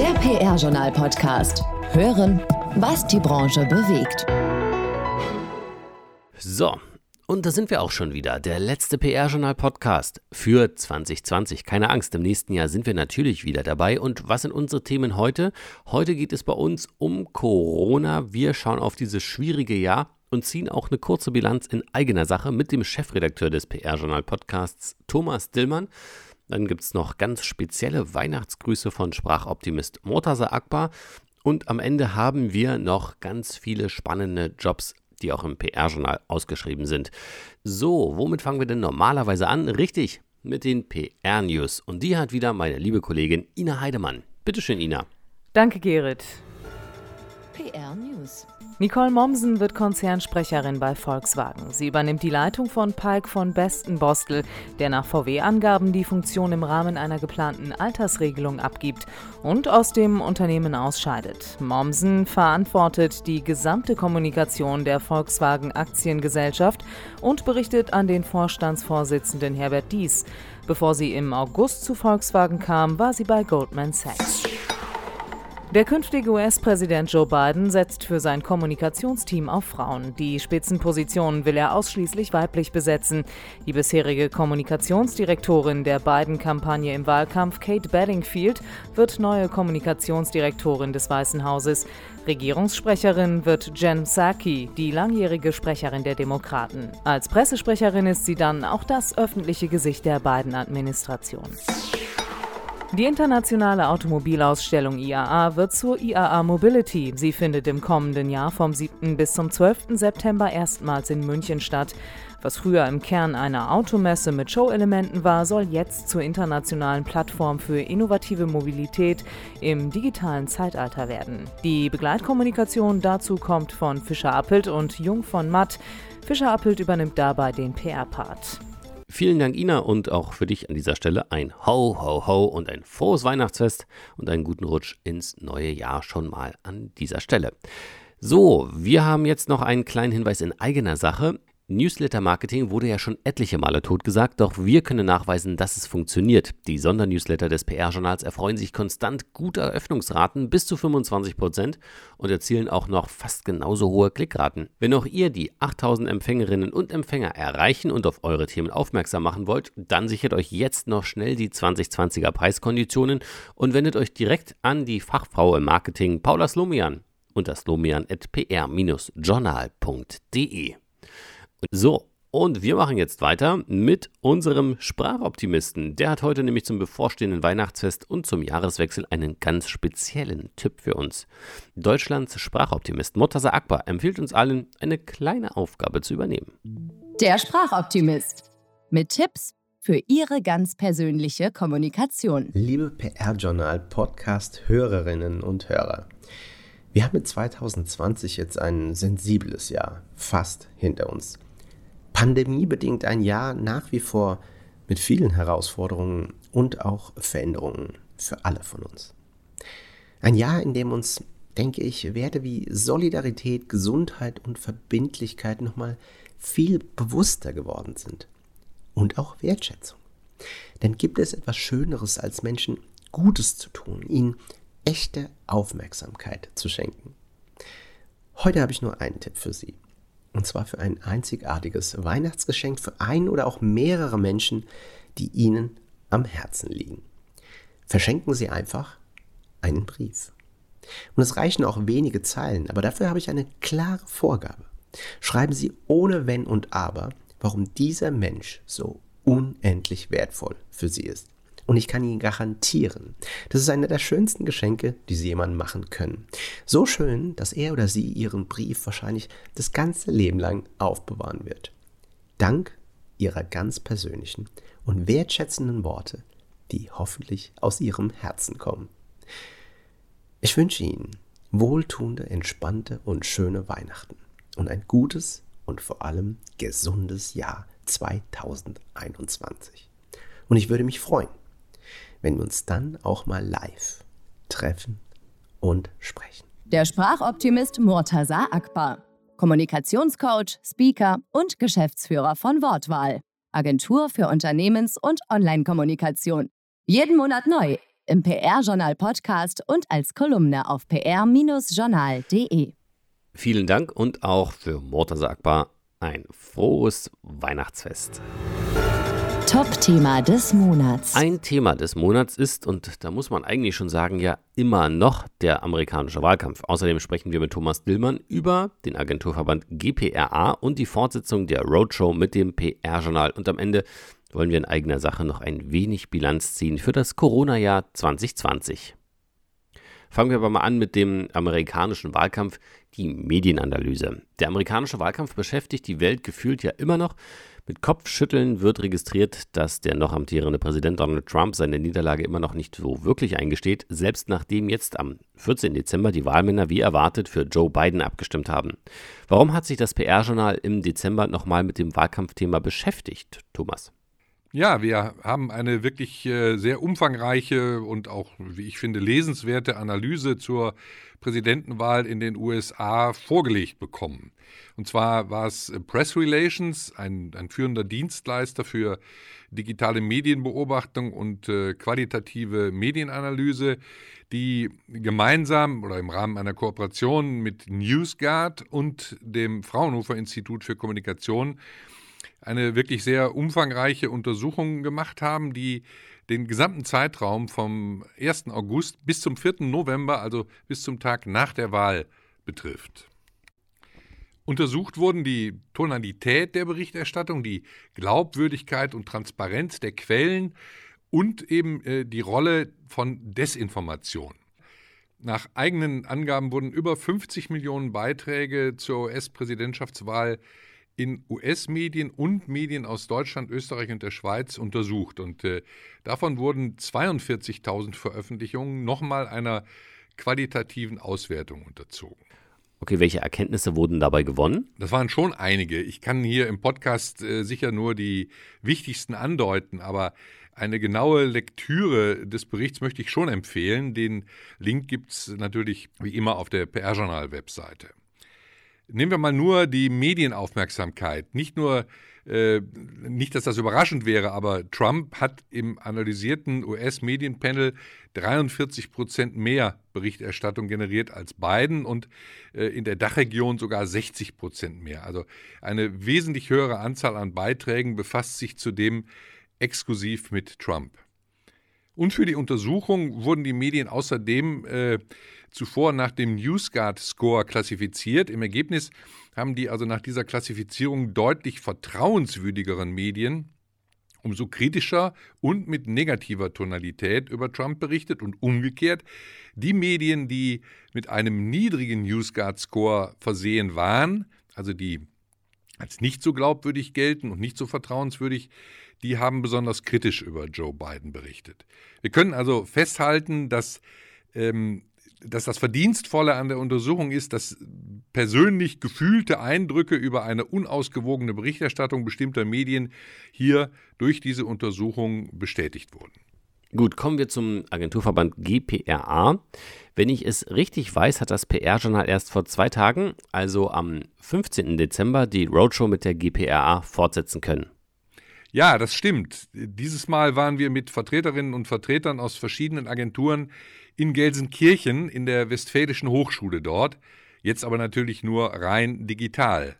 Der PR-Journal-Podcast. Hören, was die Branche bewegt. So, und da sind wir auch schon wieder. Der letzte PR-Journal-Podcast für 2020. Keine Angst, im nächsten Jahr sind wir natürlich wieder dabei. Und was sind unsere Themen heute? Heute geht es bei uns um Corona. Wir schauen auf dieses schwierige Jahr und ziehen auch eine kurze Bilanz in eigener Sache mit dem Chefredakteur des PR-Journal-Podcasts, Thomas Dillmann. Dann gibt es noch ganz spezielle Weihnachtsgrüße von Sprachoptimist Mortaza Akbar. Und am Ende haben wir noch ganz viele spannende Jobs, die auch im PR-Journal ausgeschrieben sind. So, womit fangen wir denn normalerweise an? Richtig, mit den PR-News. Und die hat wieder meine liebe Kollegin Ina Heidemann. Bitteschön, Ina. Danke, Gerrit. PR News. Nicole Mommsen wird Konzernsprecherin bei Volkswagen. Sie übernimmt die Leitung von Palk von Besten-Bostel, der nach VW-Angaben die Funktion im Rahmen einer geplanten Altersregelung abgibt und aus dem Unternehmen ausscheidet. Mommsen verantwortet die gesamte Kommunikation der Volkswagen Aktiengesellschaft und berichtet an den Vorstandsvorsitzenden Herbert Dies. Bevor sie im August zu Volkswagen kam, war sie bei Goldman Sachs. Der künftige US-Präsident Joe Biden setzt für sein Kommunikationsteam auf Frauen. Die Spitzenpositionen will er ausschließlich weiblich besetzen. Die bisherige Kommunikationsdirektorin der Biden-Kampagne im Wahlkampf, Kate Bedingfield, wird neue Kommunikationsdirektorin des Weißen Hauses. Regierungssprecherin wird Jen Psaki, die langjährige Sprecherin der Demokraten. Als Pressesprecherin ist sie dann auch das öffentliche Gesicht der Biden-Administration. Die internationale Automobilausstellung IAA wird zur IAA Mobility. Sie findet im kommenden Jahr vom 7. bis zum 12. September erstmals in München statt. Was früher im Kern eine Automesse mit Show-Elementen war, soll jetzt zur internationalen Plattform für innovative Mobilität im digitalen Zeitalter werden. Die Begleitkommunikation dazu kommt von Fischer Appelt und Jung von Matt. Fischer Appelt übernimmt dabei den PR-Part. Vielen Dank, Ina, und auch für dich an dieser Stelle ein Ho, Ho, Ho und ein frohes Weihnachtsfest und einen guten Rutsch ins neue Jahr schon mal an dieser Stelle. So, wir haben jetzt noch einen kleinen Hinweis in eigener Sache. Newsletter-Marketing wurde ja schon etliche Male totgesagt, doch wir können nachweisen, dass es funktioniert. Die Sondernewsletter des PR-Journals erfreuen sich konstant guter Öffnungsraten bis zu 25% und erzielen auch noch fast genauso hohe Klickraten. Wenn auch ihr die 8000 Empfängerinnen und Empfänger erreichen und auf eure Themen aufmerksam machen wollt, dann sichert euch jetzt noch schnell die 2020er Preiskonditionen und wendet euch direkt an die Fachfrau im Marketing Paula Slomian unter slomian.pr-journal.de. So, und wir machen jetzt weiter mit unserem Sprachoptimisten. Der hat heute nämlich zum bevorstehenden Weihnachtsfest und zum Jahreswechsel einen ganz speziellen Tipp für uns. Deutschlands Sprachoptimist Murtaza Akbar empfiehlt uns allen, eine kleine Aufgabe zu übernehmen. Der Sprachoptimist mit Tipps für Ihre ganz persönliche Kommunikation. Liebe PR-Journal-Podcast-Hörerinnen und Hörer. Wir haben mit 2020 jetzt ein sensibles Jahr fast hinter uns pandemiebedingt ein Jahr nach wie vor mit vielen Herausforderungen und auch Veränderungen für alle von uns. Ein Jahr, in dem uns, denke ich, Werte wie Solidarität, Gesundheit und Verbindlichkeit nochmal viel bewusster geworden sind. Und auch Wertschätzung. Denn gibt es etwas Schöneres, als Menschen Gutes zu tun, ihnen echte Aufmerksamkeit zu schenken? Heute habe ich nur einen Tipp für Sie. Und zwar für ein einzigartiges Weihnachtsgeschenk für ein oder auch mehrere Menschen, die Ihnen am Herzen liegen. Verschenken Sie einfach einen Brief. Und es reichen auch wenige Zeilen, aber dafür habe ich eine klare Vorgabe. Schreiben Sie ohne Wenn und Aber, warum dieser Mensch so unendlich wertvoll für Sie ist. Und ich kann Ihnen garantieren, das ist einer der schönsten Geschenke, die Sie jemandem machen können. So schön, dass er oder sie Ihren Brief wahrscheinlich das ganze Leben lang aufbewahren wird. Dank Ihrer ganz persönlichen und wertschätzenden Worte, die hoffentlich aus Ihrem Herzen kommen. Ich wünsche Ihnen wohltuende, entspannte und schöne Weihnachten und ein gutes und vor allem gesundes Jahr 2021. Und ich würde mich freuen, wenn wir uns dann auch mal live treffen und sprechen. Der Sprachoptimist Murtaza Akbar, Kommunikationscoach, Speaker und Geschäftsführer von Wortwahl, Agentur für Unternehmens- und Online-Kommunikation. Jeden Monat neu im PR-Journal Podcast und als Kolumne auf pr-journal.de. Vielen Dank und auch für Mortaza Akbar ein frohes Weihnachtsfest. Top-Thema des Monats. Ein Thema des Monats ist, und da muss man eigentlich schon sagen, ja immer noch der amerikanische Wahlkampf. Außerdem sprechen wir mit Thomas Dillmann über den Agenturverband GPRA und die Fortsetzung der Roadshow mit dem PR-Journal. Und am Ende wollen wir in eigener Sache noch ein wenig Bilanz ziehen für das Corona-Jahr 2020. Fangen wir aber mal an mit dem amerikanischen Wahlkampf, die Medienanalyse. Der amerikanische Wahlkampf beschäftigt die Welt gefühlt ja immer noch. Mit Kopfschütteln wird registriert, dass der noch amtierende Präsident Donald Trump seine Niederlage immer noch nicht so wirklich eingesteht, selbst nachdem jetzt am 14. Dezember die Wahlmänner wie erwartet für Joe Biden abgestimmt haben. Warum hat sich das PR-Journal im Dezember nochmal mit dem Wahlkampfthema beschäftigt, Thomas? Ja, wir haben eine wirklich äh, sehr umfangreiche und auch, wie ich finde, lesenswerte Analyse zur Präsidentenwahl in den USA vorgelegt bekommen. Und zwar war es Press Relations, ein, ein führender Dienstleister für digitale Medienbeobachtung und äh, qualitative Medienanalyse, die gemeinsam oder im Rahmen einer Kooperation mit NewsGuard und dem Fraunhofer Institut für Kommunikation eine wirklich sehr umfangreiche Untersuchung gemacht haben, die den gesamten Zeitraum vom 1. August bis zum 4. November, also bis zum Tag nach der Wahl, betrifft. Untersucht wurden die Tonalität der Berichterstattung, die Glaubwürdigkeit und Transparenz der Quellen und eben äh, die Rolle von Desinformation. Nach eigenen Angaben wurden über 50 Millionen Beiträge zur US-Präsidentschaftswahl in US-Medien und Medien aus Deutschland, Österreich und der Schweiz untersucht. Und äh, davon wurden 42.000 Veröffentlichungen nochmal einer qualitativen Auswertung unterzogen. Okay, welche Erkenntnisse wurden dabei gewonnen? Das waren schon einige. Ich kann hier im Podcast äh, sicher nur die wichtigsten andeuten, aber eine genaue Lektüre des Berichts möchte ich schon empfehlen. Den Link gibt es natürlich wie immer auf der PR-Journal-Webseite. Nehmen wir mal nur die Medienaufmerksamkeit. Nicht nur, äh, nicht, dass das überraschend wäre, aber Trump hat im analysierten US-Medienpanel 43 Prozent mehr Berichterstattung generiert als Biden und äh, in der Dachregion sogar 60 Prozent mehr. Also eine wesentlich höhere Anzahl an Beiträgen befasst sich zudem exklusiv mit Trump. Und für die Untersuchung wurden die Medien außerdem äh, zuvor nach dem NewsGuard-Score klassifiziert. Im Ergebnis haben die also nach dieser Klassifizierung deutlich vertrauenswürdigeren Medien umso kritischer und mit negativer Tonalität über Trump berichtet und umgekehrt die Medien, die mit einem niedrigen NewsGuard-Score versehen waren, also die als nicht so glaubwürdig gelten und nicht so vertrauenswürdig, die haben besonders kritisch über Joe Biden berichtet. Wir können also festhalten, dass ähm, dass das Verdienstvolle an der Untersuchung ist, dass persönlich gefühlte Eindrücke über eine unausgewogene Berichterstattung bestimmter Medien hier durch diese Untersuchung bestätigt wurden. Gut, kommen wir zum Agenturverband GPRA. Wenn ich es richtig weiß, hat das PR-Journal erst vor zwei Tagen, also am 15. Dezember, die Roadshow mit der GPRA fortsetzen können. Ja, das stimmt. Dieses Mal waren wir mit Vertreterinnen und Vertretern aus verschiedenen Agenturen in Gelsenkirchen in der Westfälischen Hochschule dort, jetzt aber natürlich nur rein digital.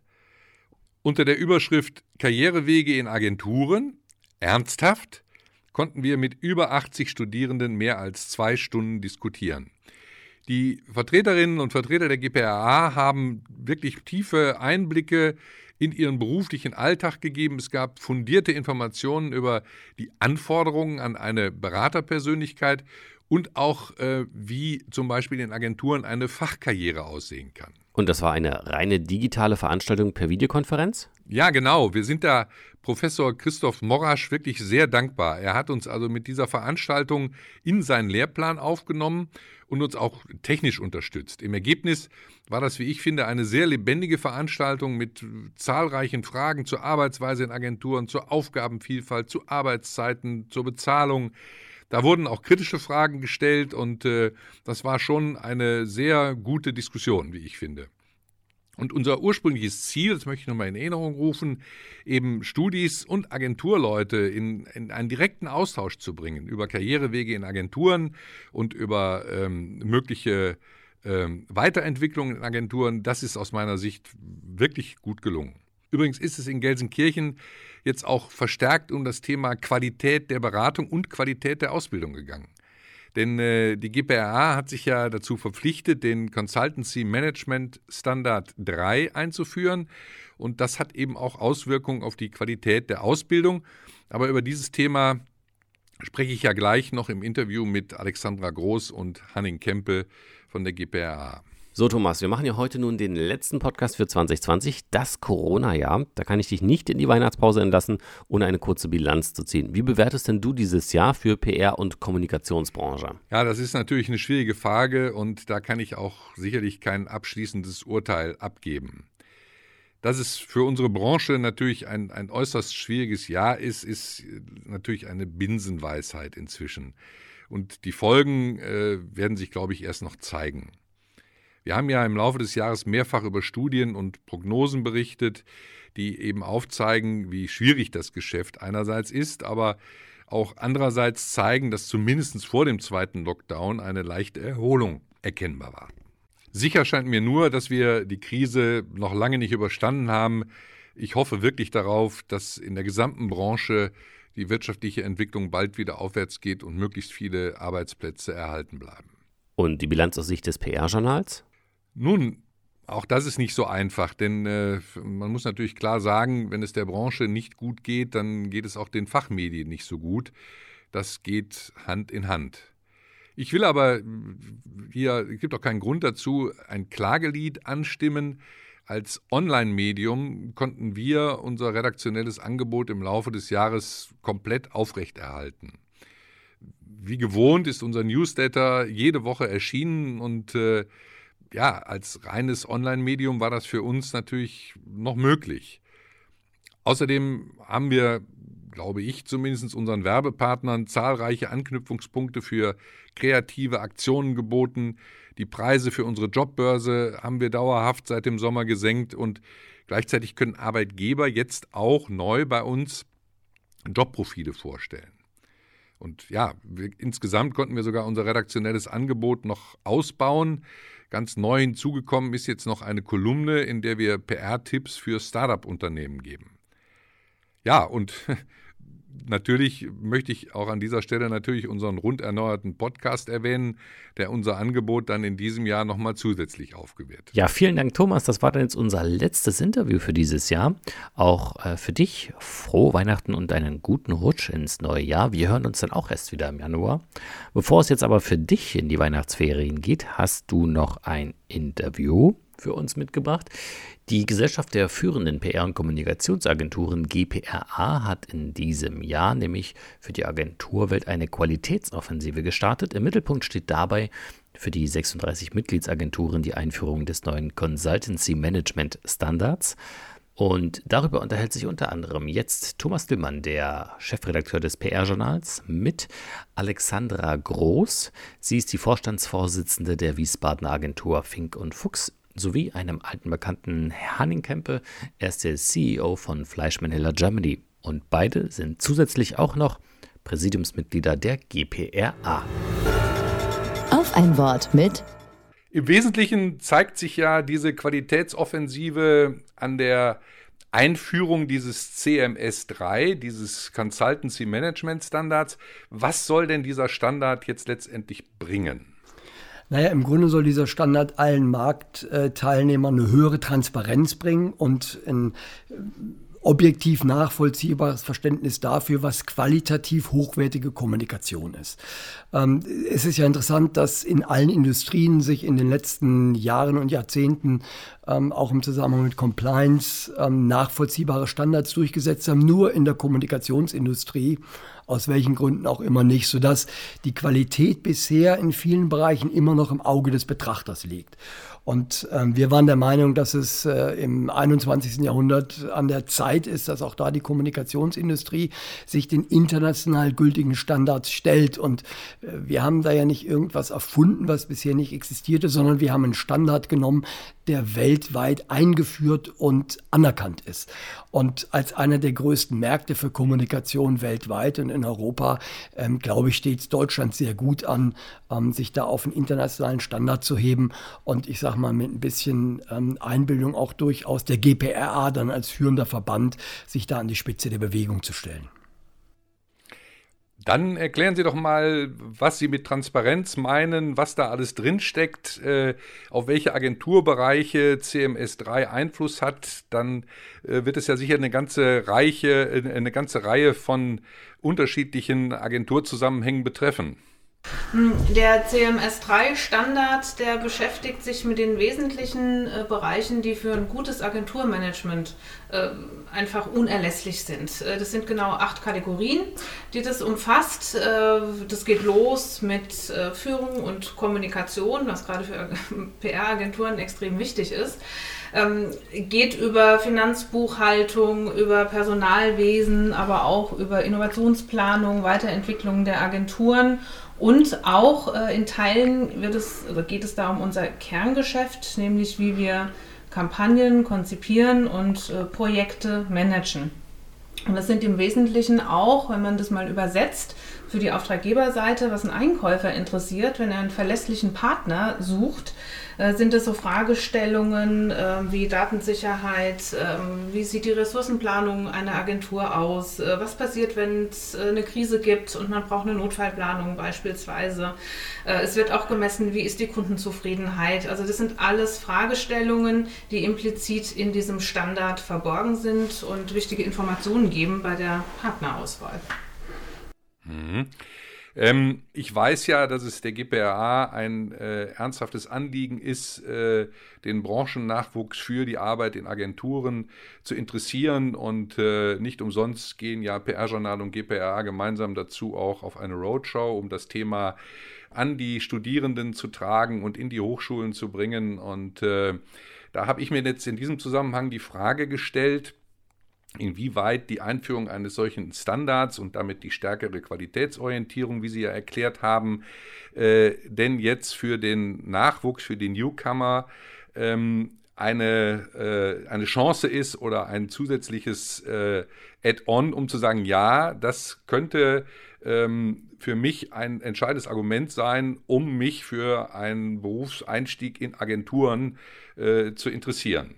Unter der Überschrift Karrierewege in Agenturen, ernsthaft, konnten wir mit über 80 Studierenden mehr als zwei Stunden diskutieren. Die Vertreterinnen und Vertreter der GPRA haben wirklich tiefe Einblicke in ihren beruflichen Alltag gegeben. Es gab fundierte Informationen über die Anforderungen an eine Beraterpersönlichkeit und auch, äh, wie zum Beispiel in Agenturen eine Fachkarriere aussehen kann. Und das war eine reine digitale Veranstaltung per Videokonferenz? Ja, genau. Wir sind da Professor Christoph Morasch wirklich sehr dankbar. Er hat uns also mit dieser Veranstaltung in seinen Lehrplan aufgenommen und uns auch technisch unterstützt. Im Ergebnis war das, wie ich finde, eine sehr lebendige Veranstaltung mit zahlreichen Fragen zur Arbeitsweise in Agenturen, zur Aufgabenvielfalt, zu Arbeitszeiten, zur Bezahlung. Da wurden auch kritische Fragen gestellt und äh, das war schon eine sehr gute Diskussion, wie ich finde. Und unser ursprüngliches Ziel, das möchte ich nochmal in Erinnerung rufen, eben Studis und Agenturleute in, in, einen direkten Austausch zu bringen über Karrierewege in Agenturen und über ähm, mögliche ähm, Weiterentwicklungen in Agenturen, das ist aus meiner Sicht wirklich gut gelungen. Übrigens ist es in Gelsenkirchen jetzt auch verstärkt um das Thema Qualität der Beratung und Qualität der Ausbildung gegangen. Denn äh, die GPRA hat sich ja dazu verpflichtet, den Consultancy Management Standard 3 einzuführen. Und das hat eben auch Auswirkungen auf die Qualität der Ausbildung. Aber über dieses Thema spreche ich ja gleich noch im Interview mit Alexandra Groß und Hanning Kempe von der GPRA. So, Thomas, wir machen ja heute nun den letzten Podcast für 2020, das Corona-Jahr. Da kann ich dich nicht in die Weihnachtspause entlassen, ohne eine kurze Bilanz zu ziehen. Wie bewertest denn du dieses Jahr für PR- und Kommunikationsbranche? Ja, das ist natürlich eine schwierige Frage und da kann ich auch sicherlich kein abschließendes Urteil abgeben. Dass es für unsere Branche natürlich ein, ein äußerst schwieriges Jahr ist, ist natürlich eine Binsenweisheit inzwischen. Und die Folgen äh, werden sich, glaube ich, erst noch zeigen. Wir haben ja im Laufe des Jahres mehrfach über Studien und Prognosen berichtet, die eben aufzeigen, wie schwierig das Geschäft einerseits ist, aber auch andererseits zeigen, dass zumindest vor dem zweiten Lockdown eine leichte Erholung erkennbar war. Sicher scheint mir nur, dass wir die Krise noch lange nicht überstanden haben. Ich hoffe wirklich darauf, dass in der gesamten Branche die wirtschaftliche Entwicklung bald wieder aufwärts geht und möglichst viele Arbeitsplätze erhalten bleiben. Und die Bilanz aus Sicht des PR-Journals? Nun, auch das ist nicht so einfach, denn äh, man muss natürlich klar sagen, wenn es der Branche nicht gut geht, dann geht es auch den Fachmedien nicht so gut. Das geht Hand in Hand. Ich will aber hier, es gibt auch keinen Grund dazu, ein Klagelied anstimmen. Als Online-Medium konnten wir unser redaktionelles Angebot im Laufe des Jahres komplett aufrechterhalten. Wie gewohnt ist unser Newsletter jede Woche erschienen und äh, ja, als reines Online-Medium war das für uns natürlich noch möglich. Außerdem haben wir, glaube ich, zumindest unseren Werbepartnern zahlreiche Anknüpfungspunkte für kreative Aktionen geboten. Die Preise für unsere Jobbörse haben wir dauerhaft seit dem Sommer gesenkt und gleichzeitig können Arbeitgeber jetzt auch neu bei uns Jobprofile vorstellen. Und ja, wir, insgesamt konnten wir sogar unser redaktionelles Angebot noch ausbauen. Ganz neu hinzugekommen ist jetzt noch eine Kolumne, in der wir PR-Tipps für Startup-Unternehmen geben. Ja, und natürlich möchte ich auch an dieser Stelle natürlich unseren rund erneuerten Podcast erwähnen, der unser Angebot dann in diesem Jahr nochmal zusätzlich aufgewertet. Ja, vielen Dank, Thomas. Das war dann jetzt unser letztes Interview für dieses Jahr. Auch äh, für dich frohe Weihnachten und einen guten Rutsch ins neue Jahr. Wir hören uns dann auch erst wieder im Januar. Bevor es jetzt aber für dich in die Weihnachtsferien geht, hast du noch ein Interview für uns mitgebracht. Die Gesellschaft der führenden PR- und Kommunikationsagenturen GPRA hat in diesem Jahr nämlich für die Agenturwelt eine Qualitätsoffensive gestartet. Im Mittelpunkt steht dabei für die 36 Mitgliedsagenturen die Einführung des neuen Consultancy Management Standards. Und darüber unterhält sich unter anderem jetzt Thomas Dillmann, der Chefredakteur des PR-Journals, mit Alexandra Groß. Sie ist die Vorstandsvorsitzende der Wiesbadener Agentur Fink und Fuchs sowie einem alten Bekannten Hanning Kempe. Er ist der CEO von Fleischmann Hiller Germany und beide sind zusätzlich auch noch Präsidiumsmitglieder der GPRA. Auf ein Wort mit Im Wesentlichen zeigt sich ja diese Qualitätsoffensive an der Einführung dieses CMS 3, dieses Consultancy Management Standards. Was soll denn dieser Standard jetzt letztendlich bringen? Naja, im Grunde soll dieser Standard allen Marktteilnehmern eine höhere Transparenz bringen und äh, objektiv nachvollziehbares Verständnis dafür, was qualitativ hochwertige Kommunikation ist. Ähm, es ist ja interessant, dass in allen Industrien sich in den letzten Jahren und Jahrzehnten ähm, auch im Zusammenhang mit Compliance ähm, nachvollziehbare Standards durchgesetzt haben. Nur in der Kommunikationsindustrie aus welchen Gründen auch immer nicht, sodass die Qualität bisher in vielen Bereichen immer noch im Auge des Betrachters liegt. Und ähm, wir waren der Meinung, dass es äh, im 21. Jahrhundert an der Zeit ist, dass auch da die Kommunikationsindustrie sich den international gültigen Standards stellt. Und äh, wir haben da ja nicht irgendwas erfunden, was bisher nicht existierte, sondern wir haben einen Standard genommen, der weltweit eingeführt und anerkannt ist. Und als einer der größten Märkte für Kommunikation weltweit und in Europa, ähm, glaube ich, steht Deutschland sehr gut an, ähm, sich da auf einen internationalen Standard zu heben. Und ich sage mal, mit ein bisschen ähm, Einbildung auch durchaus der GPRA dann als führender Verband, sich da an die Spitze der Bewegung zu stellen. Dann erklären Sie doch mal, was Sie mit Transparenz meinen, was da alles drinsteckt, äh, auf welche Agenturbereiche CMS3 Einfluss hat. Dann äh, wird es ja sicher eine ganze, Reiche, äh, eine ganze Reihe von unterschiedlichen Agenturzusammenhängen betreffen. Hm, der CMS3-Standard, der beschäftigt sich mit den wesentlichen äh, Bereichen, die für ein gutes Agenturmanagement äh, einfach unerlässlich sind. Äh, das sind genau acht Kategorien, die das umfasst. Äh, das geht los mit äh, Führung und Kommunikation, was gerade für PR-Agenturen extrem wichtig ist. Ähm, geht über Finanzbuchhaltung, über Personalwesen, aber auch über Innovationsplanung, Weiterentwicklung der Agenturen und auch äh, in Teilen wird es, also geht es da um unser Kerngeschäft, nämlich wie wir Kampagnen konzipieren und äh, Projekte managen. Und das sind im Wesentlichen auch, wenn man das mal übersetzt, für die Auftraggeberseite, was ein Einkäufer interessiert, wenn er einen verlässlichen Partner sucht, sind es so Fragestellungen äh, wie Datensicherheit, äh, wie sieht die Ressourcenplanung einer Agentur aus, äh, was passiert, wenn es äh, eine Krise gibt und man braucht eine Notfallplanung beispielsweise. Äh, es wird auch gemessen, wie ist die Kundenzufriedenheit. Also das sind alles Fragestellungen, die implizit in diesem Standard verborgen sind und wichtige Informationen geben bei der Partnerauswahl. Mhm. Ähm, ich weiß ja, dass es der GPRA ein äh, ernsthaftes Anliegen ist, äh, den Branchennachwuchs für die Arbeit in Agenturen zu interessieren. Und äh, nicht umsonst gehen ja PR-Journal und GPRA gemeinsam dazu auch auf eine Roadshow, um das Thema an die Studierenden zu tragen und in die Hochschulen zu bringen. Und äh, da habe ich mir jetzt in diesem Zusammenhang die Frage gestellt, inwieweit die Einführung eines solchen Standards und damit die stärkere Qualitätsorientierung, wie Sie ja erklärt haben, äh, denn jetzt für den Nachwuchs, für den Newcomer ähm, eine, äh, eine Chance ist oder ein zusätzliches äh, Add-on, um zu sagen, ja, das könnte ähm, für mich ein entscheidendes Argument sein, um mich für einen Berufseinstieg in Agenturen äh, zu interessieren.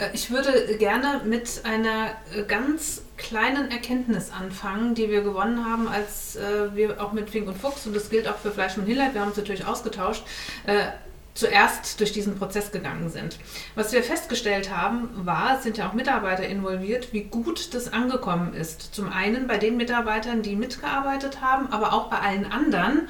Äh, ich würde gerne mit einer äh, ganz kleinen Erkenntnis anfangen, die wir gewonnen haben, als äh, wir auch mit Fink und Fuchs, und das gilt auch für Fleisch und Hillert, wir haben uns natürlich ausgetauscht, zuerst durch diesen Prozess gegangen sind. Was wir festgestellt haben, war, es sind ja auch Mitarbeiter involviert, wie gut das angekommen ist. Zum einen bei den Mitarbeitern, die mitgearbeitet haben, aber auch bei allen anderen,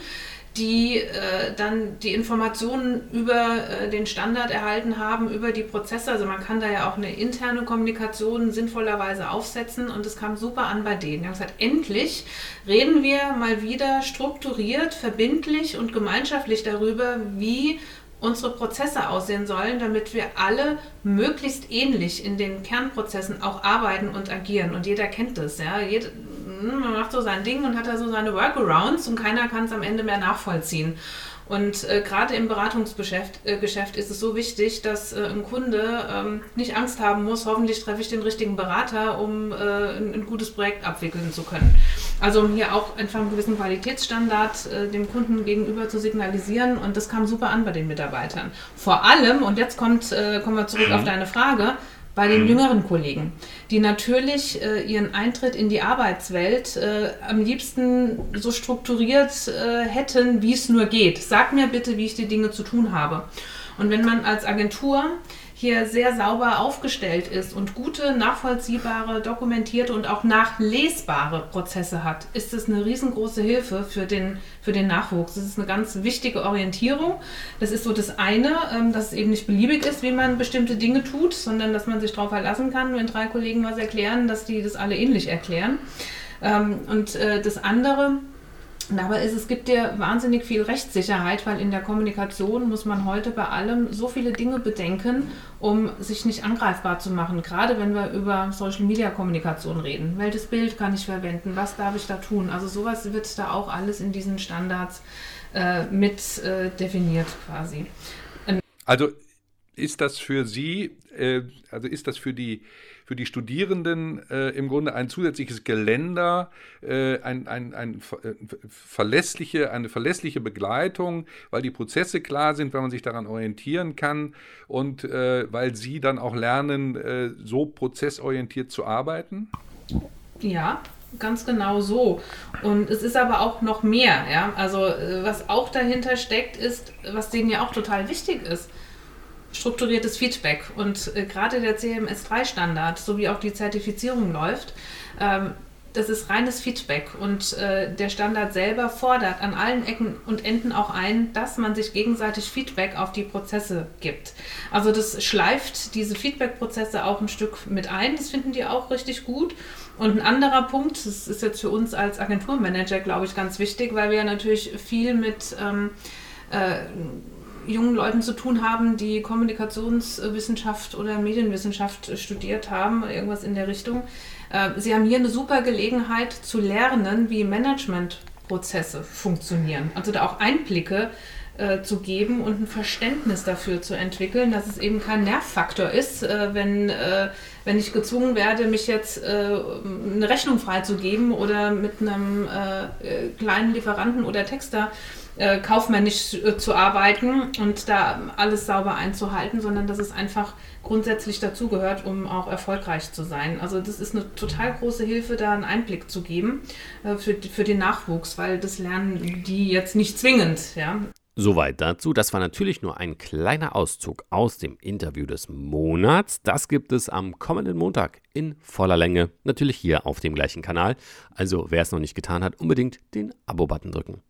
die äh, dann die Informationen über äh, den Standard erhalten haben, über die Prozesse. Also man kann da ja auch eine interne Kommunikation sinnvollerweise aufsetzen und es kam super an bei denen. Die haben gesagt, endlich reden wir mal wieder strukturiert, verbindlich und gemeinschaftlich darüber, wie unsere Prozesse aussehen sollen, damit wir alle möglichst ähnlich in den Kernprozessen auch arbeiten und agieren. Und jeder kennt das. Ja? Jede, hm, man macht so sein Ding und hat da so seine Workarounds und keiner kann es am Ende mehr nachvollziehen. Und äh, gerade im Beratungsgeschäft äh, Geschäft ist es so wichtig, dass äh, ein Kunde ähm, nicht Angst haben muss, hoffentlich treffe ich den richtigen Berater, um äh, ein, ein, gutes Projekt abwickeln zu können. Also um hier auch einfach einen gewissen Qualitätsstandard äh, dem Kunden gegenüber zu signalisieren und das kam super an bei den Mitarbeitern. Vor allem, und jetzt kommt, äh, kommen wir zurück auf mhm. deine Frage, bei den mhm. jüngeren Kollegen, die natürlich äh, ihren Eintritt in die Arbeitswelt äh, am liebsten so strukturiert äh, hätten, wie es nur geht. Sag mir bitte, wie ich die Dinge zu tun habe. Und wenn man als Agentur hier sehr sauber aufgestellt ist und gute, nachvollziehbare, dokumentierte und auch nachlesbare Prozesse hat, ist es eine riesengroße Hilfe für den, für den Nachwuchs. Das ist eine ganz wichtige Orientierung. Das ist so das eine, ähm, dass es eben nicht beliebig ist, wie man bestimmte Dinge tut, sondern dass man sich darauf verlassen kann, wenn drei Kollegen was erklären, dass die das alle ähnlich erklären. Ähm, und äh, das andere, Dabei ist es gibt dir wahnsinnig viel Rechtssicherheit, weil in der Kommunikation muss man heute bei allem so viele Dinge bedenken, um sich nicht angreifbar zu machen. Gerade wenn wir über Social Media Kommunikation reden. Welches Bild kann ich verwenden? Was darf ich da tun? Also sowas wird da auch alles in diesen Standards äh, mit äh, definiert quasi. Also ist das für Sie, äh, also ist das für die für die Studierenden äh, im Grunde ein zusätzliches Geländer, äh, ein, ein, ein, äh, verlässliche, eine verlässliche Begleitung, weil die Prozesse klar sind, weil man sich daran orientieren kann und äh, weil sie dann auch lernen, äh, so prozessorientiert zu arbeiten? Ja, ganz genau so. Und es ist aber auch noch mehr. Ja? Also äh, was auch dahinter steckt, ist, was denen ja auch total wichtig ist strukturiertes Feedback. Und äh, gerade der CMS3-Standard, so wie auch die Zertifizierung läuft, ähm, das ist reines Feedback und äh, der Standard selber fordert an allen Ecken und Enden auch ein, dass man sich gegenseitig Feedback auf die Prozesse gibt. Also das schleift diese Feedback-Prozesse auch ein Stück mit ein. Das finden die auch richtig gut. Und ein anderer Punkt, das ist jetzt für uns als Agenturmanager, glaube ich, ganz wichtig, weil wir ja natürlich viel mit ähm, äh, jungen Leuten zu tun haben, die Kommunikationswissenschaft oder Medienwissenschaft studiert haben, irgendwas in der Richtung. Äh, sie haben hier eine super Gelegenheit zu lernen, wie Managementprozesse funktionieren. Also da auch Einblicke äh, zu geben und ein Verständnis dafür zu entwickeln, dass es eben kein Nervfaktor ist, äh, wenn, äh, wenn ich gezwungen werde, mich jetzt äh, eine Rechnung freizugeben oder mit einem äh, kleinen Lieferanten oder Texter kaufmännisch zu arbeiten und da alles sauber einzuhalten, sondern dass es einfach grundsätzlich dazugehört, um auch erfolgreich zu sein. Also das ist eine total große Hilfe, da einen Einblick zu geben für, für den Nachwuchs, weil das lernen die jetzt nicht zwingend. Ja. Soweit dazu. Das war natürlich nur ein kleiner Auszug aus dem Interview des Monats. Das gibt es am kommenden Montag in voller Länge. Natürlich hier auf dem gleichen Kanal. Also wer es noch nicht getan hat, unbedingt den Abo-Button drücken.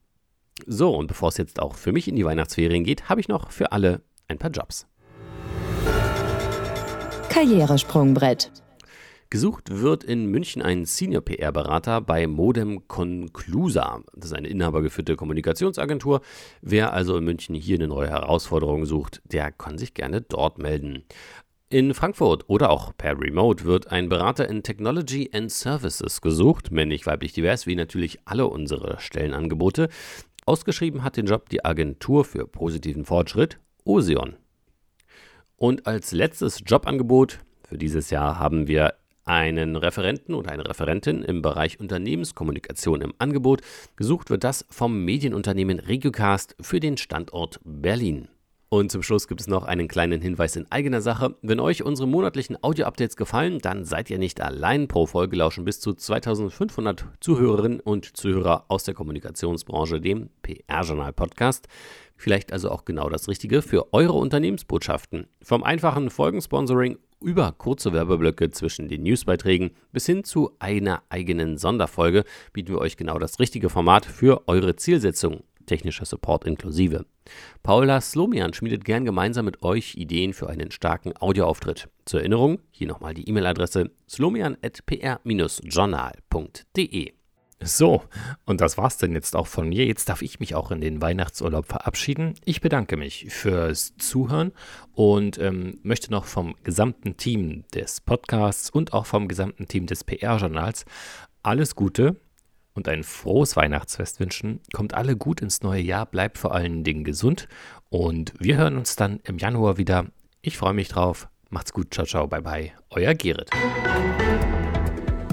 So, und bevor es jetzt auch für mich in die Weihnachtsferien geht, habe ich noch für alle ein paar Jobs. Karrieresprungbrett. Gesucht wird in München ein Senior PR-Berater bei Modem Conclusa. Das ist eine inhabergeführte Kommunikationsagentur. Wer also in München hier eine neue Herausforderung sucht, der kann sich gerne dort melden. In Frankfurt oder auch per Remote wird ein Berater in Technology and Services gesucht, männlich, weiblich, divers, wie natürlich alle unsere Stellenangebote. Ausgeschrieben hat den Job die Agentur für positiven Fortschritt Osion. Und als letztes Jobangebot für dieses Jahr haben wir einen Referenten oder eine Referentin im Bereich Unternehmenskommunikation im Angebot. Gesucht wird das vom Medienunternehmen Regiocast für den Standort Berlin. Und zum Schluss gibt es noch einen kleinen Hinweis in eigener Sache. Wenn euch unsere monatlichen Audio-Updates gefallen, dann seid ihr nicht allein. Pro Folge lauschen bis zu 2500 Zuhörerinnen und Zuhörer aus der Kommunikationsbranche, dem PR-Journal-Podcast. Vielleicht also auch genau das Richtige für eure Unternehmensbotschaften. Vom einfachen Folgensponsoring über kurze Werbeblöcke zwischen den Newsbeiträgen bis hin zu einer eigenen Sonderfolge bieten wir euch genau das richtige Format für eure Zielsetzung technischer Support inklusive. Paula Slomian schmiedet gern gemeinsam mit euch Ideen für einen starken Audioauftritt. Zur Erinnerung, hier nochmal die E-Mail-Adresse slomian.pr-journal.de. So, und das war's denn jetzt auch von mir. Jetzt darf ich mich auch in den Weihnachtsurlaub verabschieden. Ich bedanke mich fürs Zuhören und ähm, möchte noch vom gesamten Team des Podcasts und auch vom gesamten Team des PR-Journals alles Gute und ein frohes Weihnachtsfest wünschen. Kommt alle gut ins neue Jahr, bleibt vor allen Dingen gesund und wir hören uns dann im Januar wieder. Ich freue mich drauf. Macht's gut, ciao, ciao, bye, bye. Euer Gerrit.